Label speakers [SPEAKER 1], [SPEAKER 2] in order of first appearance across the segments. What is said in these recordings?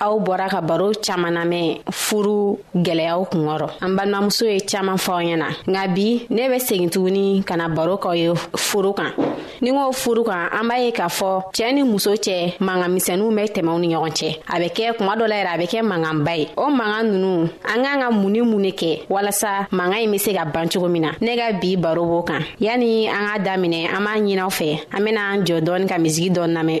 [SPEAKER 1] aw
[SPEAKER 2] bɔra ka baro caaman namɛn furu gwɛlɛyaw kungɔrɔ an balimamuso ye caaman fɔ aw ɲɛna nka bi ne be segin tuguni ka na baro kaw ye furu kan ni k'o furu kan an b'a ye k'a fɔ cɛɛ ni muso cɛ mankan misɛnuw bɛ tɛmɛw ni ɲɔgɔn cɛ a bɛ kɛ kuma dɔ la yɛrɛ a bɛ kɛ mankanba ye o mankan nunu an k'an ka mun ni mun ne kɛ walasa mankan ɲi be se ka ban cogo min na ne ka bi baro b'o kan yani an k'a daminɛ an b'a ɲinaw fɛ an bena an jɔ dɔɔni ka misigi dɔ namɛn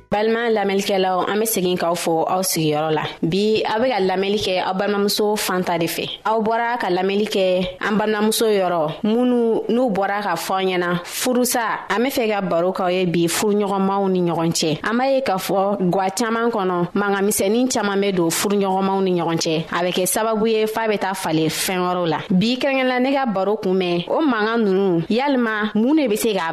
[SPEAKER 2] balima lamɛnlikɛlaw an be segin k'aw fo aw sigiyɔrɔ la bi aw be ka lamɛnli kɛ aw balimamuso fanta de fɛ aw bɔra ka lamɛnli kɛ an balimamuso yɔrɔ minnu n'u bɔra ka fɔ an ɲɛna furusa an be fɛ ka baro k'aw ye bi furuɲɔgɔnmaw ni ɲɔgɔn cɛ an b'a ye k'a fɔ gwa caaman kɔnɔ mangamisɛnin caaman be don furuɲɔgɔnmaw ni ɲɔgɔn cɛ a bɛ kɛ sababu ye f'a be taa fale fɛɛn wɛrɛw la bi kɛrɛnkɛla ne ka baro kunmɛn o mankan nunu yalima mun ne be se k'a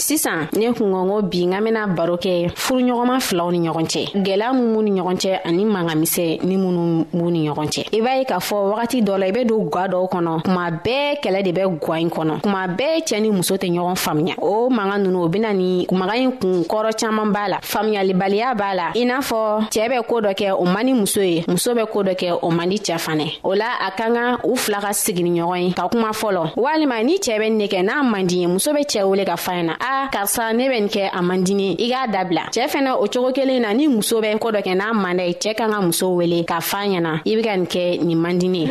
[SPEAKER 2] sisan ne kungɔngo bi n ka bena baro kɛ furuɲɔgɔnma filaw ni ɲɔgɔn cɛ gwɛlɛya min b'u ni ɲɔgɔn cɛ ani mangamisɛ ni minnu b'u ni ɲɔgɔn cɛ i b'a ye k'a fɔ wagati dɔ la i be don gwa dɔw kɔnɔ kuma bɛɛ kɛlɛ de bɛ gwa ɲi kɔnɔ kuma bɛɛ cɛɛ ni muso tɛ ɲɔgɔn faamuya o manga nunu o bena ni maga ɲi kun kɔrɔ caaman b'a la faamuyalibaliya b'a la i n'a fɔ cɛɛ bɛ koo dɔ kɛ o man di muso ye muso bɛ koo dɔ kɛ o man di cɛɛ fanɛ o la a ka kan u fila ka sigini ɲɔgɔn ye ka kuma fɔlɔ walima ni cɛɛ bɛ ne kɛ n'a man di ye muso bɛ cɛɛ wele ka fa ɲɛna a karisa ne bɛ nin kɛ a man dini i k'a dabila cɛɛ fɛnɛ o cogo kelen na ni muso bɛ ko dɔ kɛ n'a man da ye cɛɛ kan ka muso wele ka fa ɲɛna i be ka nin kɛ nin man dini ye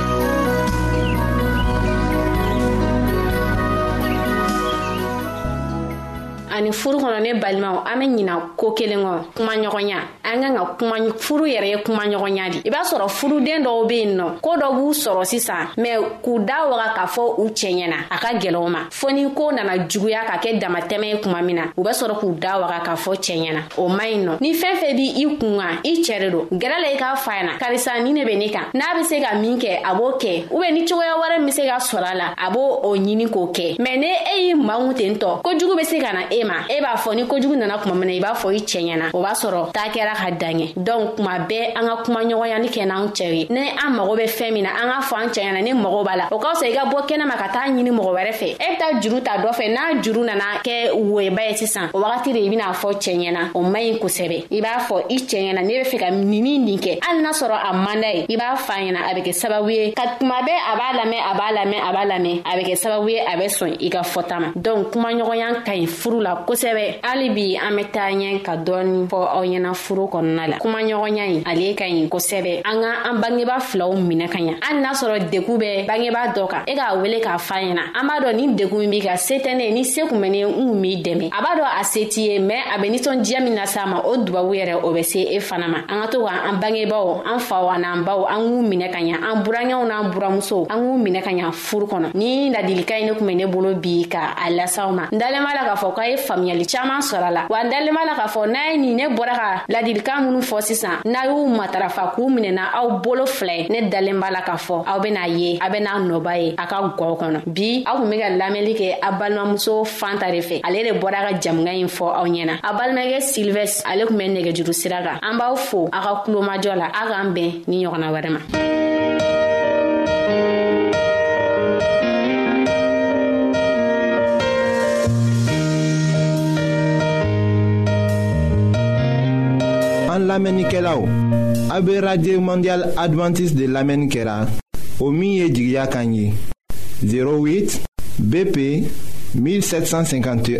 [SPEAKER 2] ani furu kɔnɔ ne balimaw an be ɲina ko kelen kɔ kuma ɲɔgɔnya an kan ka kuma furu yɛrɛ ye kuma ɲɔgɔnya di i b'a sɔrɔ furuden dɔw be yen nɔ ko dɔ b'u sɔrɔ sisan mɛ k'u da waga k'a fɔ u cɛɲɛna a ka gɛlɛw ma fɔ ni ko nana juguya ka kɛ damatɛmɛ ye kuma min na u bɛ sɔrɔ k'u da waga k'a fɔ cɛɛ ɲɛna o man ɲi nɔ ni fɛn fɛn b' i kun kan i cɛɛ de don gɛrɛ la i k'a fa ɲɛna karisa ni ne be ne kan n'a be se ka min kɛ a b'o kɛ u be ni cogoya wɛrɛ min be se ka sɔrɔ a la a b'o o ɲini k'o kɛ mɛn ni e y'i mangu ten tɔ kojugu be se ka na e ma e b'a fɔ ni kojugu nana kuma min na i b'a fɔ i cɛɛ ɲɛna o b'a sɔrɔ taa kɛra ka danɲɛ dɔnku kuma bɛɛ an ka kuma ɲɔgɔnyani kɛ n'an cɛw ye ni an mago be fɛn min na an k'a fɔ an cɛɛ ɲɛna ne mago b'a la o ka fisa i ka bɔ kɛnɛma ka taa ɲini mɔgɔ wɛrɛ fɛ e bɛ taa juru ta dɔ fɛ n'a juru nana kɛ woyeba ye sisan o wagati de i bɛna fɔ cɛ ɲɛna o man ɲi kosɛbɛ i b'a fɔ i cɛ ɲɛna ne bɛ fɛ ka nin ni nin kɛ hali n'a sɔrɔ a man d'a ye i b'a fa ɲɛna a bɛ kɛ sababu ye ka tuma bɛɛ a b'a lamɛn a b'a lamɛn a b'a lamɛn a bɛ kɛ sababu ye a bɛ sɔn i ka fɔta ma donc kumaɲɔgɔnya ka ɲi furu la kosɛbɛ hali bi an bɛ taa ɲɛ ka dɔɔni fɔ aw ɲɛna furu kɔnɔna la kumaɲɔgɔnya ye ale ka ɲi kosɛbɛ an ka an bangeba filaw minɛ ka ɲa hali n'a sɔrɔ degu bɛ bangeba dɔ kan e k'a wele k'a fa ɲɛna an b'a dɔn ni degu min b'i ka se tɛ ne ni se kun bɛ ne n kun b'i dɛmɛ a b'a dɔn a se t'i ye mɛn a bɛ nisɔndiya min lase a ma o dubabu yɛrɛ o bɛ se e fana ma an ka to ka an bangebaw an faw an'an baw an k'u minɛ ka ɲa an burankɛw n'an buramusow an k'u minɛ ka ɲa furu kɔnɔ ni ladilikan ye ne tun bɛ ne bolo bi ka a lasaw ma n dalen b'a la k'a fɔ k'a ye faamuyali caman sɔrɔ a la wa n dalen b'a la k'a fɔ n'a ye nin ne bɔra ka ladilikan minnu fɔ sisan n'a y'u matarafa k'u minɛna aw bolo fila ye ne dalen b'a la k'a fɔ aw bɛna ye a bɛna nɔba ye a ka gɔw kɔnɔ bi aw tun bɛ ka lamɛnli kɛ a balimamuso fanta de fɛ ale de bɔra ka jamukan in fɔ aw ɲɛna a balimakɛ silvɛ ale tun bɛ nɛgɛjuru sira kan an b'aw fo a ka kulomajɔ la a k'an bɛn ni ɲɔgɔnna wɛrɛ ma
[SPEAKER 1] an lamɛnnikɛlaw a be radio mondial adventiste de lamɛnni kɛra o min ye jigiya kan ye 08 bp 1751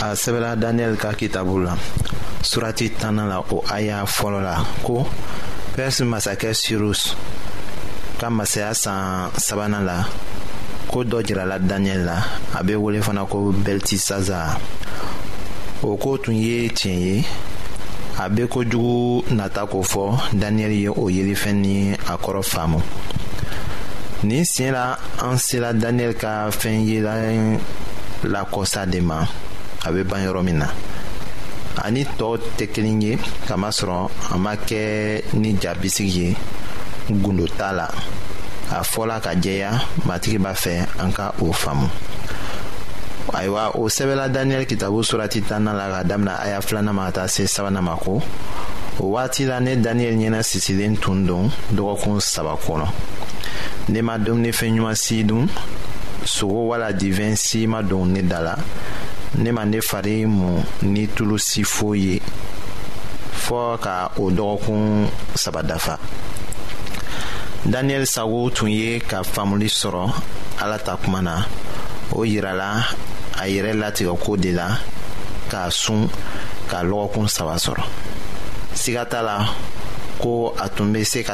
[SPEAKER 1] a
[SPEAKER 3] sɛbɛla daniyɛli ka kitabu la surati tanna la o aya fɔlɔ la ko pɛrisi masakɛ sirus ka masaya san sabanan la ko dɔ jirala daniyɛli la a bɛ wele fana ko bɛlitisaza o ko tun ye tiɲɛ ye a bɛ kojugu nata ko fɔ daniyɛli ye o yelifɛn ni a kɔrɔ faamu nin siɲɛ la an sera daniyɛli ka a fɛn yela lakɔsa de ma a bɛ ban yɔrɔ min na ani tɔw tɛ kelen ye kamasɔrɔ a ma kɛ ni ja bisigi ye gundo t'a la a fɔla ka jɛya matigi b'a fɛ an ka o faamu ayiwa o sɛbɛla daniyɛli kitabu surati tanna la ka damina aya filanan ma ka taa se sabanan ma ko o waati la ne daniyɛli ɲɛna sisilen tun don dɔgɔkun saba to a kɔnɔ ne ma dumunifɛn ɲuman si dun sogo wala divɛn si ma don ne da la ne ma ne fari mun ni tulu si foyi ye fɔɔ ka o dɔgɔkun saba dafa daniyɛli sago tun ye ka faamuli sɔrɔ ala ta kuma na o yirala a yɛrɛ latigɛko de la k'a sun ka lɔgɔkun saba sɔrɔ siga t'a la ko a tun bɛ se ka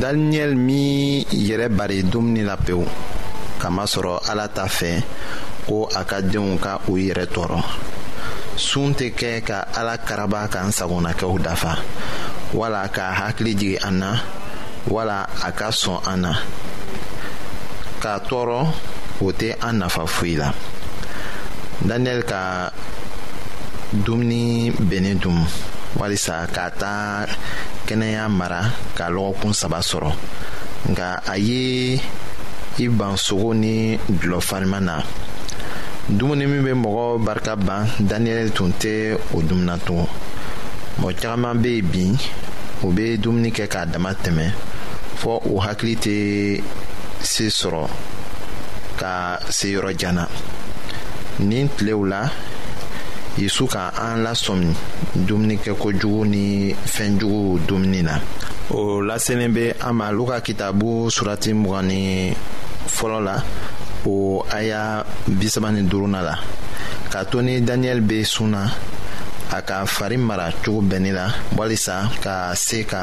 [SPEAKER 3] daniyɛli min yɛrɛ bari dumuni la pewu kamasɔrɔ ala t'a fɛ ko a ka denw ka u yɛrɛ tɔɔrɔ sun tɛ kɛ ka ala karaba k'an sagonakɛw dafa wala ka hakili jigin an na wala a ka sɔn an na k'a tɔɔrɔ o tɛ an nafa foyi la daniyɛli ka dumuni bɛnnen dun walisa k'a ta a kɛnɛya mara ka lɔgɔkun saba sɔrɔ nka a ye i ban sogo ni dulɔ farima na dumuni min bɛ mɔgɔ barika ban daniyɛli tun tɛ o dumuna tun mɔgɔ caman bɛ yen bi u bɛ dumuni kɛ k'a dama tɛmɛ fɔ u hakili tɛ se sɔrɔ ka se yɔrɔ jan na nin tilew la yesu ka an lasɔmi dumunikɛko jugu ni fɛn juguw dumuni na o laselen bɛ an ma luka kitabu surati mugan ni fɔlɔ la o aya bisaba ni duuruna la k'a to ni daniyɛli bɛ sun na a ka fari mara cogo bɛnni la walisa ka se ka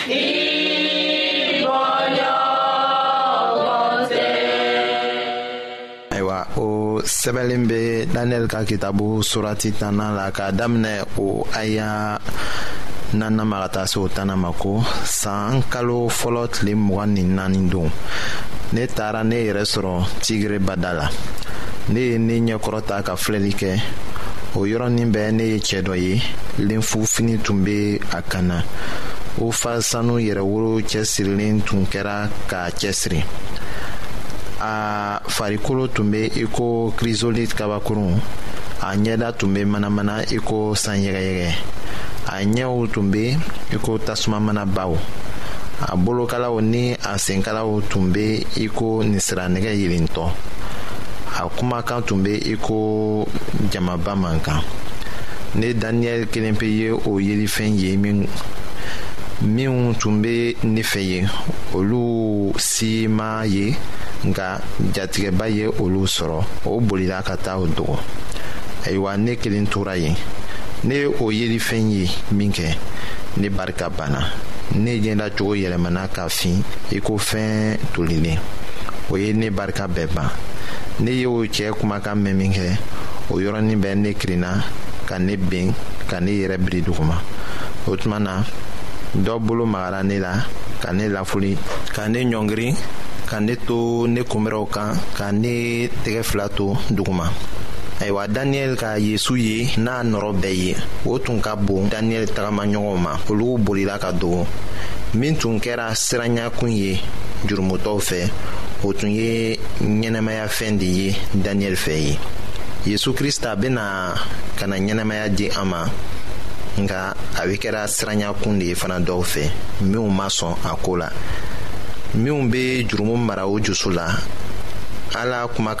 [SPEAKER 3] sɛbɛnlen bɛ daniel ka kitabu surati tanna la k'a daminɛ o aya nana ma ka taa se o tanna ma ko san kalo fɔlɔ tile mugan ni naani don ne taara ne yɛrɛ sɔrɔ tigire bada la ne ye ne ɲɛkɔrɔ ta ka filɛli kɛ o yɔrɔnin bɛɛ ne ye cɛ dɔ ye lenfu fini tun bɛ a kan na o fa sanu yɛrɛworo cɛsirilen tun kɛra k'a cɛsiri a farikolo tun bɛ i ko kirizolit kabakurun a ɲɛda tun bɛ manamana i ko san yɛgɛyɛgɛ a ɲɛw tun bɛ i ko tasuma mana baw a bolokalaw ni a senkalaw tun bɛ i ko nisiranɛgɛ yelentɔ a kuma kan tun bɛ i ko jamaba man kan ne daniyɛli kelen pe ye o yelifɛn ye min minnu tun bɛ ne fɛ yen olu si ma ye nka jatigɛba ye olu sɔrɔ o bolila ka taa o dogo ayiwa ne kelen tora yen ne ye o yelifɛn ye min kɛ ne barika banna ne ɲɛdacogo yɛlɛmana ka fin i ko fɛn tolilen o ye ne barika bɛɛ ban ne ye o cɛɛ kumakan mɛn min kɛ o yɔrɔnin bɛɛ ne kirinna ka ne ben ka ne yɛrɛ biri duguma o tuma na dɔ bolo magara ne la ka ne lafuli ka ne ɲɔngiri ka ne to ne kunbɛrɛw kan ka ne tɛgɛ fila to duguma ayiwa daniyɛli ka yezu ye n'a nɔrɔ bɛɛ ye o tun ka bon daniyɛli tagamaɲɔgɔn o ma olu bolila ka dogo min tun kɛra siranyakun ye jurumutɔw fɛ o tun ye ɲɛnɛmayafɛn de ye daniyɛli fɛ ye yesu krista bɛna ka na ɲɛnɛmaya di an ma nka a bɛ kɛra siranyakun de ye fana dɔw fɛ minnu ma sɔn a ko la minnu bɛ jurumu mara o dusu la ala
[SPEAKER 1] kuma